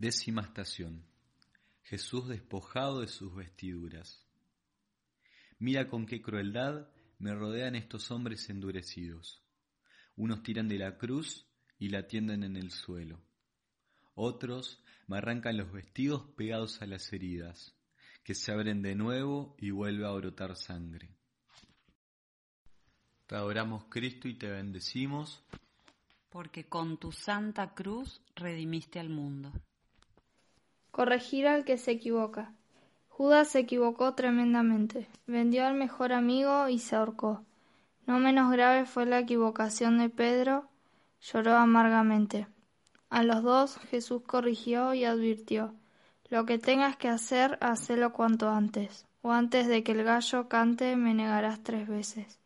Décima estación. Jesús despojado de sus vestiduras. Mira con qué crueldad me rodean estos hombres endurecidos. Unos tiran de la cruz y la tienden en el suelo. Otros me arrancan los vestidos pegados a las heridas, que se abren de nuevo y vuelve a brotar sangre. Te adoramos Cristo y te bendecimos. Porque con tu santa cruz redimiste al mundo. Corregir al que se equivoca. Judas se equivocó tremendamente. Vendió al mejor amigo y se ahorcó. No menos grave fue la equivocación de Pedro. Lloró amargamente. A los dos Jesús corrigió y advirtió. Lo que tengas que hacer, hacelo cuanto antes, o antes de que el gallo cante me negarás tres veces.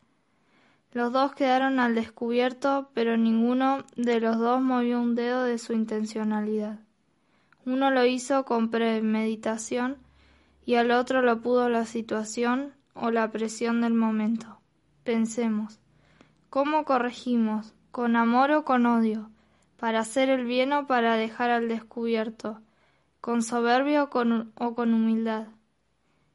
Los dos quedaron al descubierto, pero ninguno de los dos movió un dedo de su intencionalidad. Uno lo hizo con premeditación y al otro lo pudo la situación o la presión del momento. Pensemos, ¿cómo corregimos? ¿Con amor o con odio? ¿Para hacer el bien o para dejar al descubierto? ¿Con soberbia o con, o con humildad?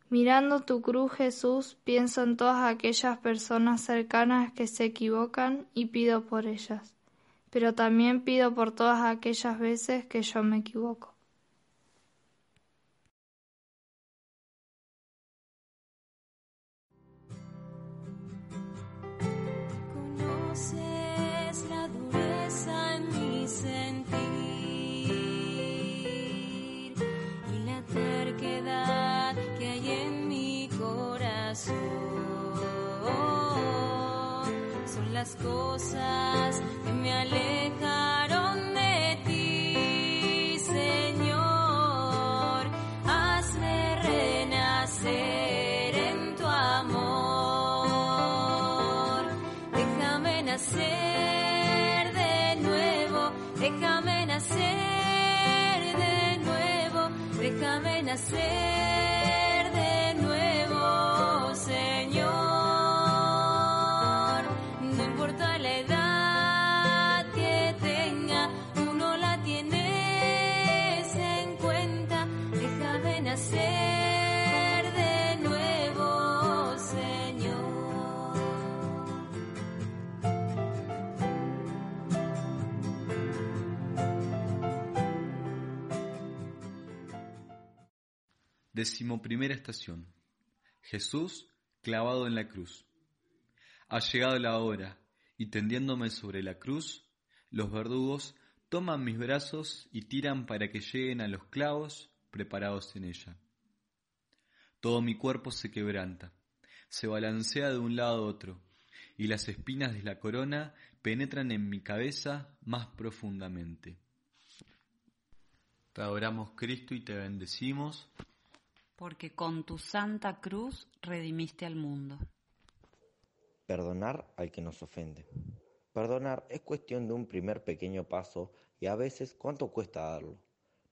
Mirando tu cruz, Jesús, pienso en todas aquellas personas cercanas que se equivocan y pido por ellas, pero también pido por todas aquellas veces que yo me equivoco. Las cosas que me alejaron de ti, Señor. Hazme renacer en tu amor. Déjame nacer déjame nacer de nuevo, déjame nacer Decimoprimera estación. Jesús clavado en la cruz. Ha llegado la hora, y tendiéndome sobre la cruz, los verdugos toman mis brazos y tiran para que lleguen a los clavos preparados en ella. Todo mi cuerpo se quebranta, se balancea de un lado a otro, y las espinas de la corona penetran en mi cabeza más profundamente. Te adoramos Cristo y te bendecimos. Porque con tu santa cruz redimiste al mundo. Perdonar al que nos ofende. Perdonar es cuestión de un primer pequeño paso y a veces cuánto cuesta darlo.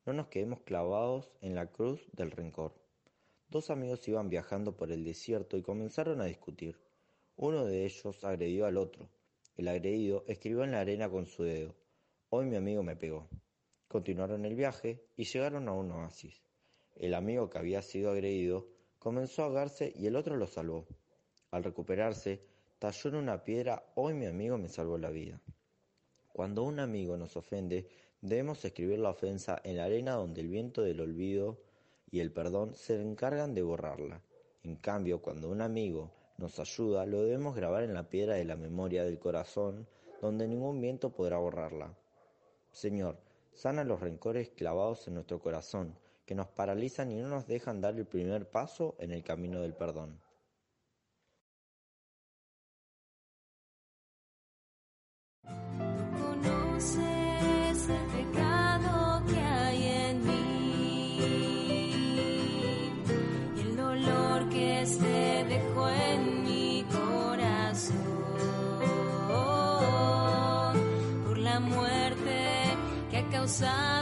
No nos quedemos clavados en la cruz del rencor. Dos amigos iban viajando por el desierto y comenzaron a discutir. Uno de ellos agredió al otro. El agredido escribió en la arena con su dedo. Hoy mi amigo me pegó. Continuaron el viaje y llegaron a un oasis. El amigo que había sido agredido comenzó a ahogarse y el otro lo salvó. Al recuperarse, talló en una piedra, hoy mi amigo me salvó la vida. Cuando un amigo nos ofende, debemos escribir la ofensa en la arena donde el viento del olvido y el perdón se encargan de borrarla. En cambio, cuando un amigo nos ayuda, lo debemos grabar en la piedra de la memoria del corazón, donde ningún viento podrá borrarla. Señor, sana los rencores clavados en nuestro corazón, que nos paralizan y no nos dejan dar el primer paso en el camino del perdón. Conoces el pecado que hay en mí, y el dolor que se dejó en mi corazón por la muerte que ha causado.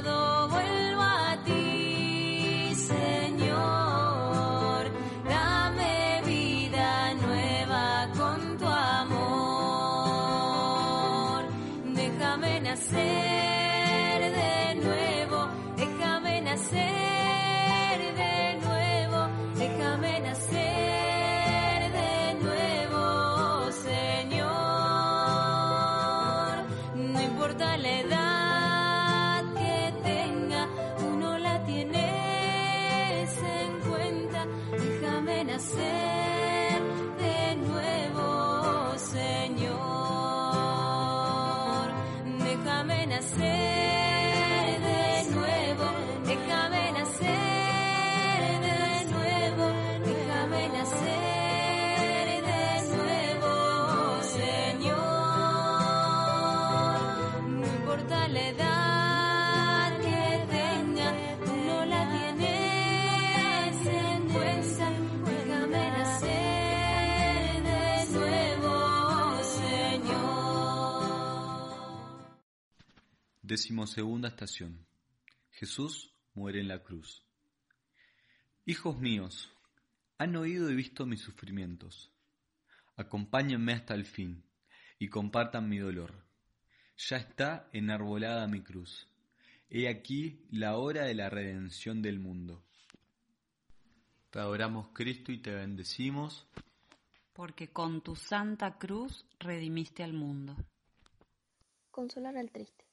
Importa la edad que tenga, tú no la tienes en cuenta. Nacer de nuevo, Señor. Decimosegunda estación. Jesús muere en la cruz. Hijos míos, han oído y visto mis sufrimientos. Acompáñenme hasta el fin y compartan mi dolor. Ya está enarbolada mi cruz. He aquí la hora de la redención del mundo. Te adoramos Cristo y te bendecimos. Porque con tu santa cruz redimiste al mundo. Consolar al triste.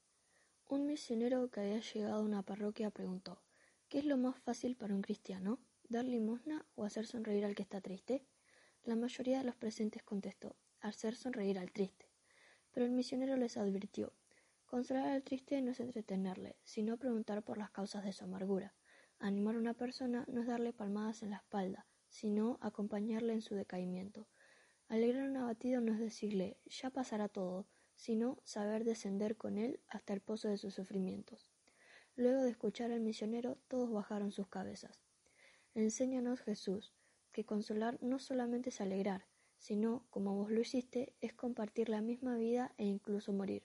Un misionero que había llegado a una parroquia preguntó, ¿qué es lo más fácil para un cristiano? ¿Dar limosna o hacer sonreír al que está triste? La mayoría de los presentes contestó, hacer sonreír al triste. Pero el misionero les advirtió, consolar al triste no es entretenerle, sino preguntar por las causas de su amargura. Animar a una persona no es darle palmadas en la espalda, sino acompañarle en su decaimiento. Alegrar a un abatido no es decirle, ya pasará todo, sino saber descender con él hasta el pozo de sus sufrimientos. Luego de escuchar al misionero, todos bajaron sus cabezas. Enséñanos, Jesús, que consolar no solamente es alegrar, sino, como vos lo hiciste, es compartir la misma vida e incluso morir.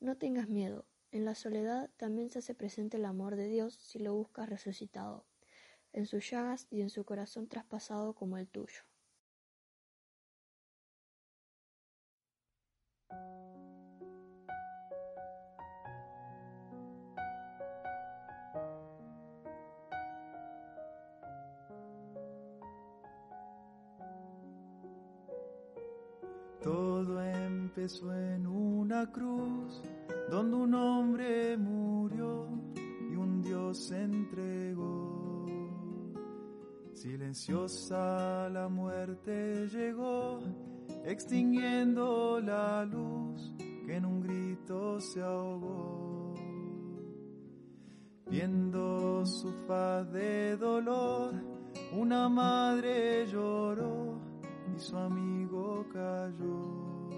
No tengas miedo, en la soledad también se hace presente el amor de Dios si lo buscas resucitado, en sus llagas y en su corazón traspasado como el tuyo. Todo empezó en una cruz donde un hombre murió y un Dios se entregó. Silenciosa la muerte llegó, extinguiendo la luz que en un grito se ahogó. Viendo su faz de dolor, una madre lloró y su amigo cayó.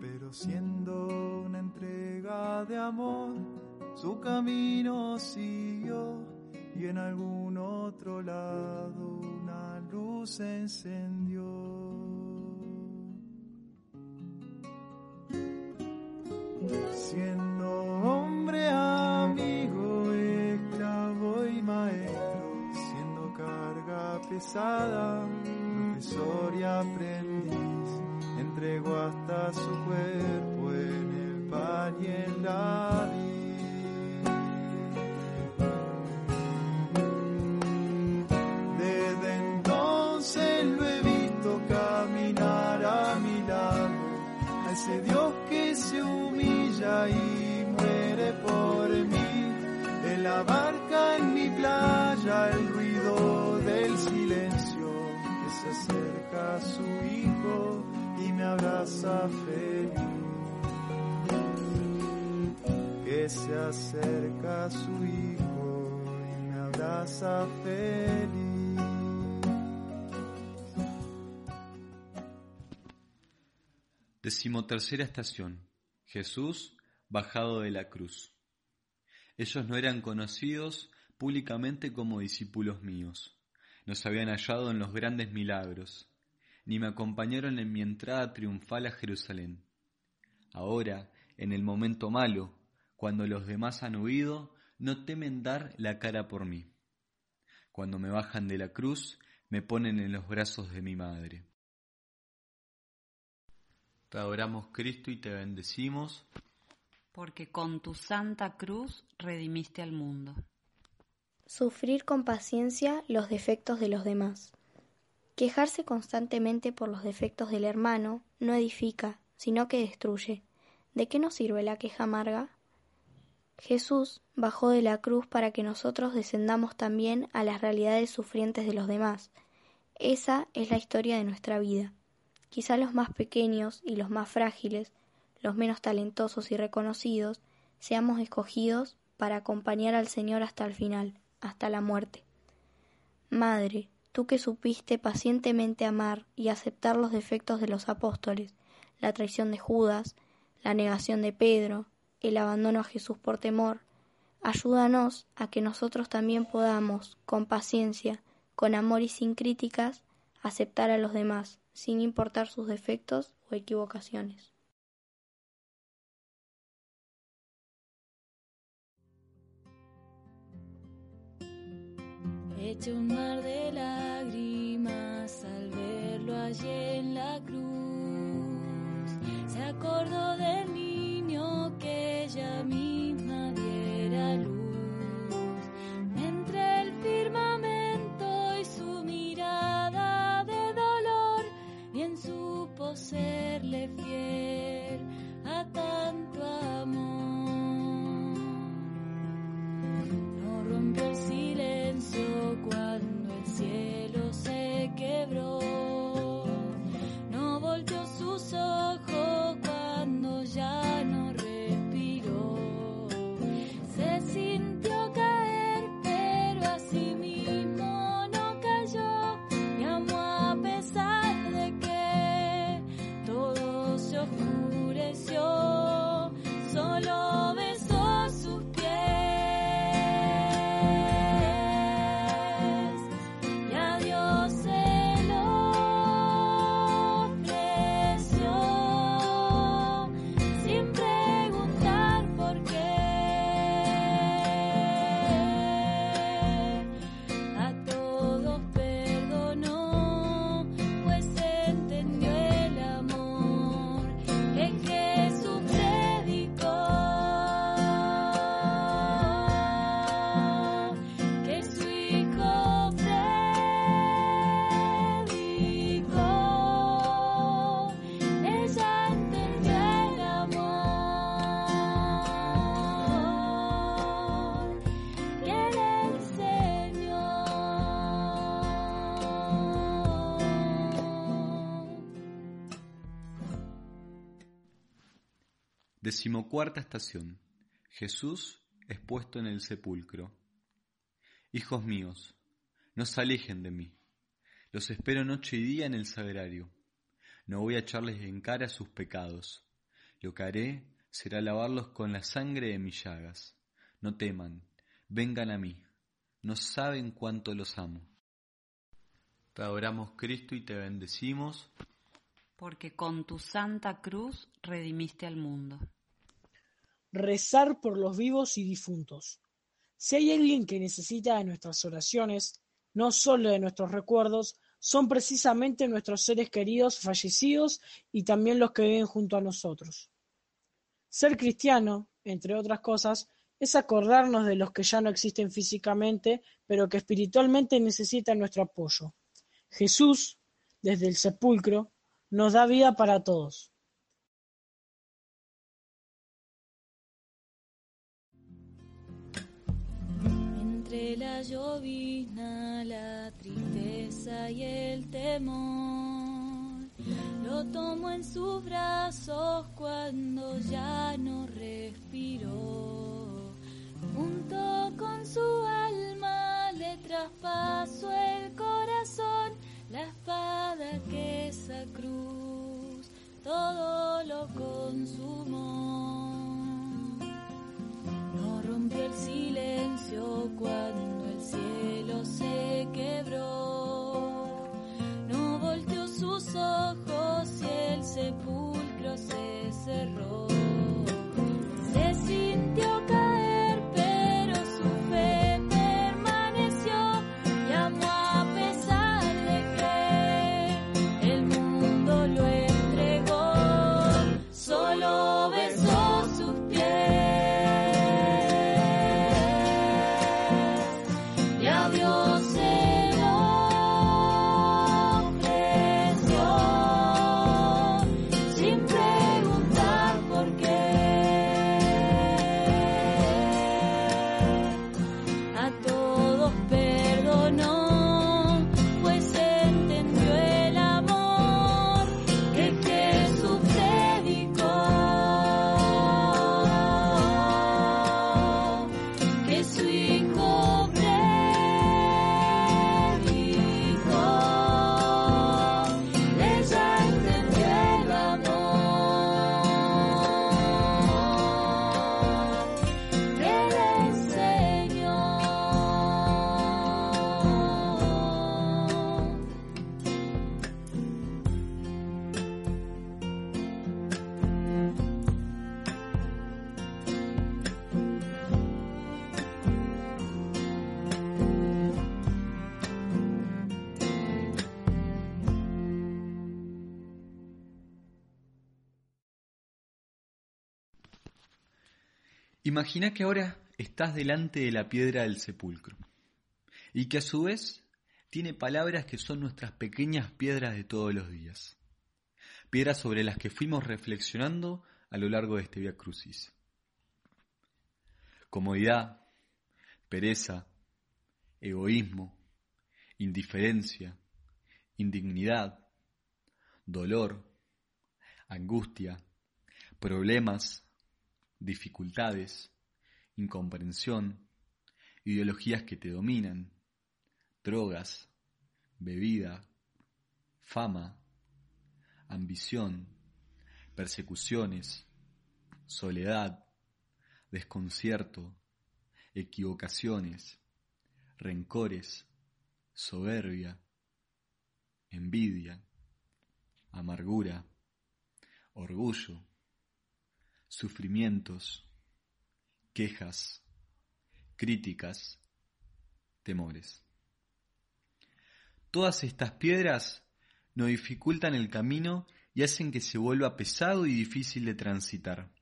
Pero siendo una entrega de amor, su camino siguió y en algún otro lado una luz encendió. Decimotercera estación. Jesús bajado de la cruz. Ellos no eran conocidos públicamente como discípulos míos. No se habían hallado en los grandes milagros, ni me acompañaron en mi entrada triunfal a Jerusalén. Ahora En el momento malo, cuando los demás han huido, no temen dar la cara por mí. Cuando me bajan de la cruz, me ponen en los brazos de mi madre. Te adoramos Cristo y te bendecimos. Porque con tu santa cruz redimiste al mundo. Sufrir con paciencia los defectos de los demás. Quejarse constantemente por los defectos del hermano no edifica, sino que destruye. ¿De qué nos sirve la queja amarga? Jesús bajó de la cruz para que nosotros descendamos también a las realidades sufrientes de los demás. Esa es la historia de nuestra vida. Quizá los más pequeños y los más frágiles, los menos talentosos y reconocidos, seamos escogidos para acompañar al Señor hasta el final, hasta la muerte. Madre, tú que supiste pacientemente amar y aceptar los defectos de los apóstoles, la traición de Judas, la negación de Pedro, el abandono a Jesús por temor, ayúdanos a que nosotros también podamos, con paciencia, con amor y sin críticas, aceptar a los demás, sin importar sus defectos o equivocaciones. Hecho un mar de lágrimas al verlo allí en la cruz, se acordó del niño serle fiel Decimocuarta estación. Jesús es puesto en el sepulcro. Hijos míos, no se alejen de mí. Los espero noche y día en el sagrario. No voy a echarles en cara sus pecados. Lo que haré será lavarlos con la sangre de mis llagas. No teman, vengan a mí. No saben cuánto los amo. Te adoramos Cristo y te bendecimos. Porque con tu santa cruz redimiste al mundo. Rezar por los vivos y difuntos. Si hay alguien que necesita de nuestras oraciones, no solo de nuestros recuerdos, son precisamente nuestros seres queridos fallecidos y también los que viven junto a nosotros. Ser cristiano, entre otras cosas, es acordarnos de los que ya no existen físicamente, pero que espiritualmente necesitan nuestro apoyo. Jesús, desde el sepulcro, nos da vida para todos. Entre la llovizna, la tristeza y el temor, lo tomó en sus brazos cuando ya no respiró. Junto con su alma le traspasó el corazón, la espada que esa cruz todo lo consumó. El silencio cuando el cielo se quebró. No volteó sus ojos y el sepulcro se cerró. Imagina que ahora estás delante de la piedra del sepulcro y que a su vez tiene palabras que son nuestras pequeñas piedras de todos los días. Piedras sobre las que fuimos reflexionando a lo largo de este Via Crucis. Comodidad, pereza, egoísmo, indiferencia, indignidad, dolor, angustia, problemas, dificultades, incomprensión, ideologías que te dominan, drogas, bebida, fama, ambición, persecuciones, soledad, desconcierto, equivocaciones, rencores, soberbia, envidia, amargura, orgullo, sufrimientos, quejas, críticas, temores. Todas estas piedras nos dificultan el camino y hacen que se vuelva pesado y difícil de transitar.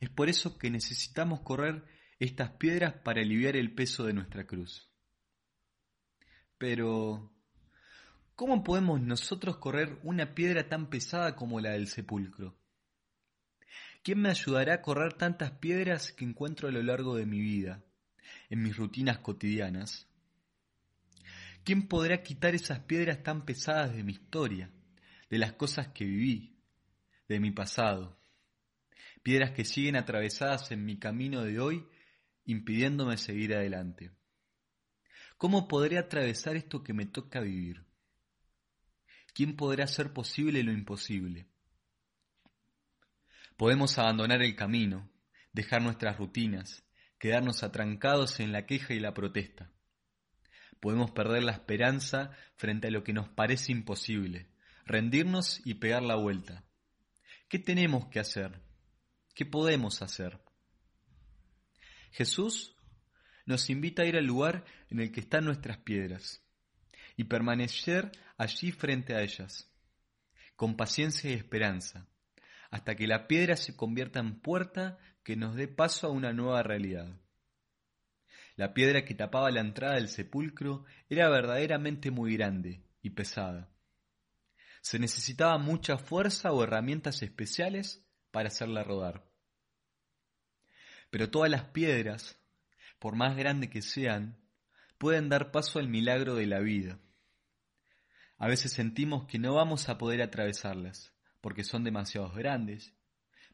Es por eso que necesitamos correr estas piedras para aliviar el peso de nuestra cruz. Pero, ¿cómo podemos nosotros correr una piedra tan pesada como la del sepulcro? ¿Quién me ayudará a correr tantas piedras que encuentro a lo largo de mi vida, en mis rutinas cotidianas? ¿Quién podrá quitar esas piedras tan pesadas de mi historia, de las cosas que viví, de mi pasado? Piedras que siguen atravesadas en mi camino de hoy, impidiéndome seguir adelante. ¿Cómo podré atravesar esto que me toca vivir? ¿Quién podrá hacer posible lo imposible? Podemos abandonar el camino, dejar nuestras rutinas, quedarnos atrancados en la queja y la protesta. Podemos perder la esperanza frente a lo que nos parece imposible, rendirnos y pegar la vuelta. ¿Qué tenemos que hacer? ¿Qué podemos hacer? Jesús nos invita a ir al lugar en el que están nuestras piedras y permanecer allí frente a ellas, con paciencia y esperanza, hasta que la piedra se convierta en puerta que nos dé paso a una nueva realidad. La piedra que tapaba la entrada del sepulcro era verdaderamente muy grande y pesada. Se necesitaba mucha fuerza o herramientas especiales para hacerla rodar. Pero todas las piedras, por más grandes que sean, pueden dar paso al milagro de la vida. A veces sentimos que no vamos a poder atravesarlas, porque son demasiado grandes,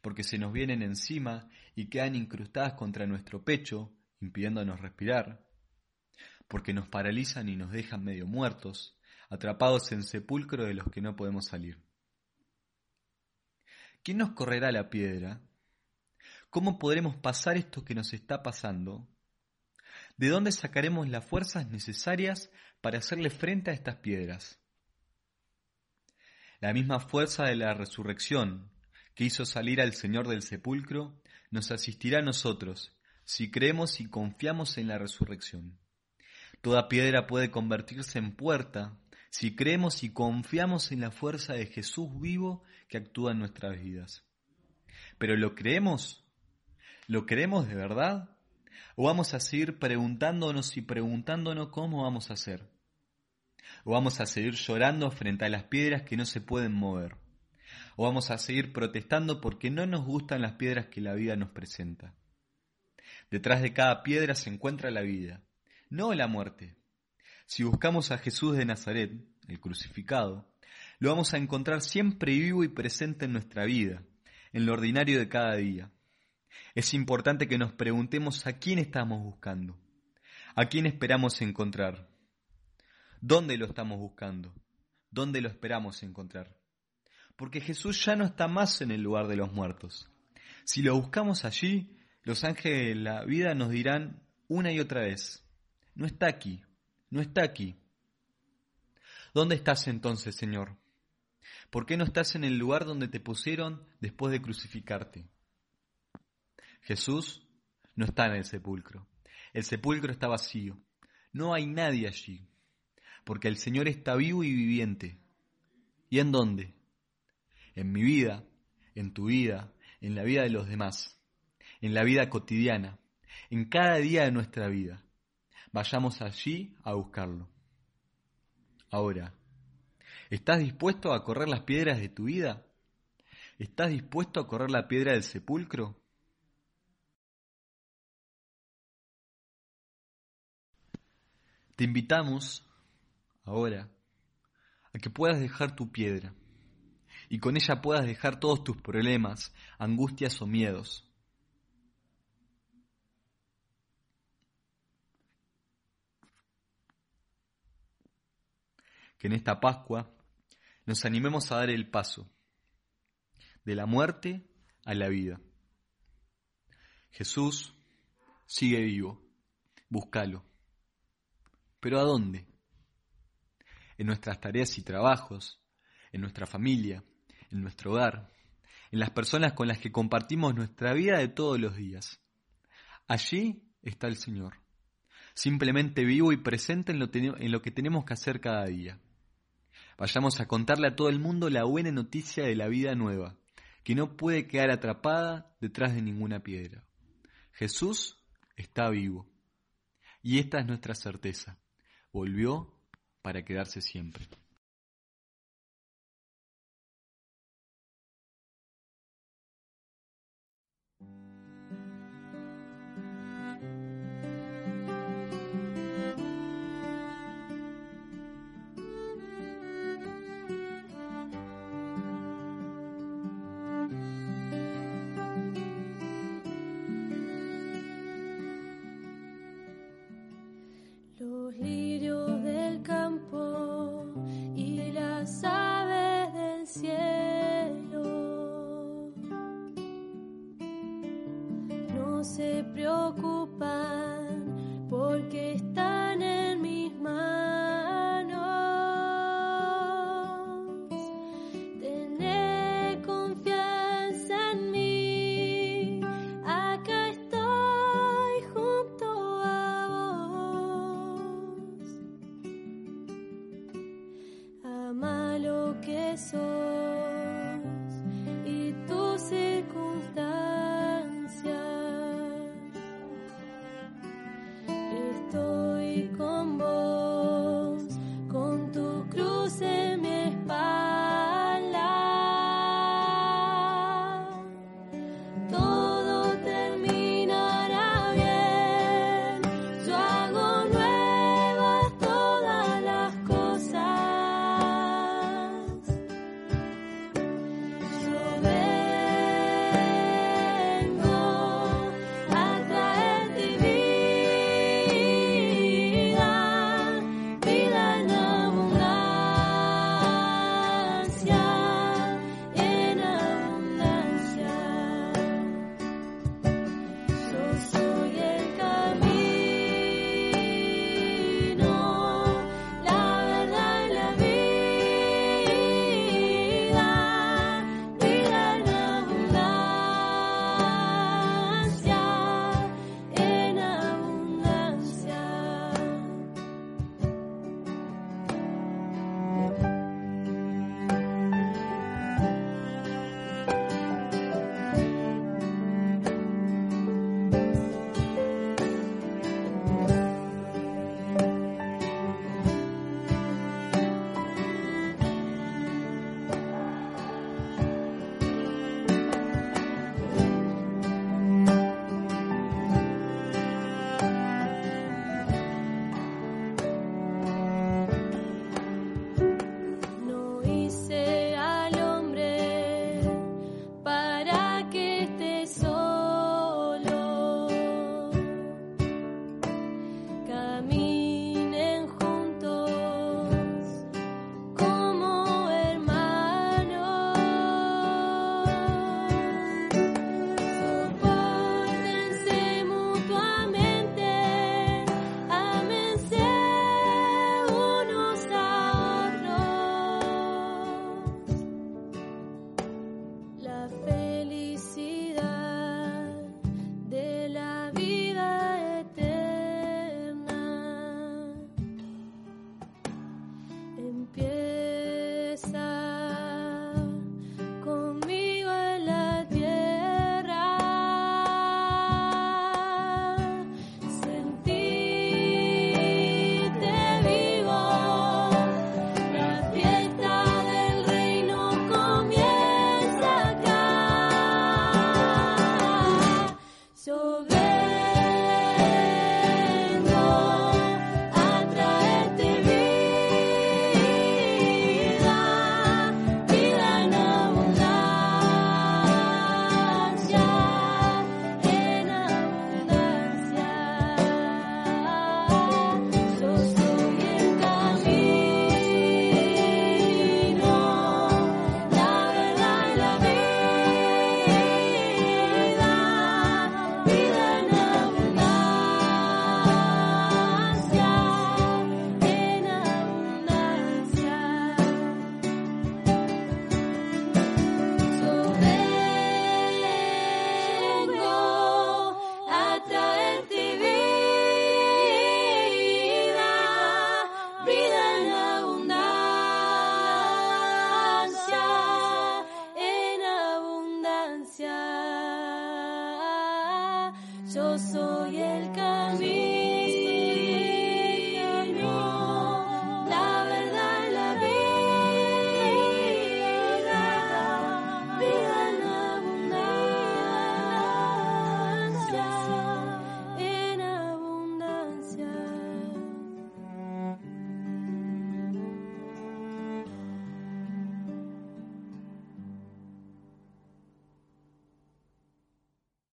porque se nos vienen encima y quedan incrustadas contra nuestro pecho impidiéndonos respirar, porque nos paralizan y nos dejan medio muertos, atrapados en sepulcro de los que no podemos salir. ¿Quién nos correrá la piedra? ¿Cómo podremos pasar esto que nos está pasando? ¿De dónde sacaremos las fuerzas necesarias para hacerle frente a estas piedras? La misma fuerza de la resurrección que hizo salir al Señor del sepulcro nos asistirá a nosotros si creemos y confiamos en la resurrección. Toda piedra puede convertirse en puerta si creemos y confiamos en la fuerza de Jesús vivo que actúa en nuestras vidas. Pero ¿lo creemos? ¿Lo creemos de verdad? ¿O vamos a seguir preguntándonos y preguntándonos cómo vamos a hacer? ¿O vamos a seguir llorando frente a las piedras que no se pueden mover? ¿O vamos a seguir protestando porque no nos gustan las piedras que la vida nos presenta? Detrás de cada piedra se encuentra la vida, no la muerte. Si buscamos a Jesús de Nazaret, el crucificado, lo vamos a encontrar siempre vivo y presente en nuestra vida, en lo ordinario de cada día. Es importante que nos preguntemos a quién estamos buscando, a quién esperamos encontrar, dónde lo estamos buscando, dónde lo esperamos encontrar. Porque Jesús ya no está más en el lugar de los muertos. Si lo buscamos allí, los ángeles de la vida nos dirán una y otra vez, no está aquí, no está aquí. ¿Dónde estás entonces, Señor? ¿Por qué no estás en el lugar donde te pusieron después de crucificarte? Jesús no está en el sepulcro. El sepulcro está vacío. No hay nadie allí. Porque el Señor está vivo y viviente. ¿Y en dónde? En mi vida, en tu vida, en la vida de los demás en la vida cotidiana, en cada día de nuestra vida. Vayamos allí a buscarlo. Ahora, ¿estás dispuesto a correr las piedras de tu vida? ¿Estás dispuesto a correr la piedra del sepulcro? Te invitamos ahora a que puedas dejar tu piedra y con ella puedas dejar todos tus problemas, angustias o miedos. Que en esta Pascua nos animemos a dar el paso de la muerte a la vida. Jesús sigue vivo, búscalo. ¿Pero a dónde? En nuestras tareas y trabajos, en nuestra familia, en nuestro hogar, en las personas con las que compartimos nuestra vida de todos los días. Allí está el Señor, simplemente vivo y presente en lo, que tenemos que hacer cada día. Vayamos a contarle a todo el mundo la buena noticia de la vida nueva, que no puede quedar atrapada detrás de ninguna piedra. Jesús está vivo. Y esta es nuestra certeza volvió para quedarse siempre. Que esté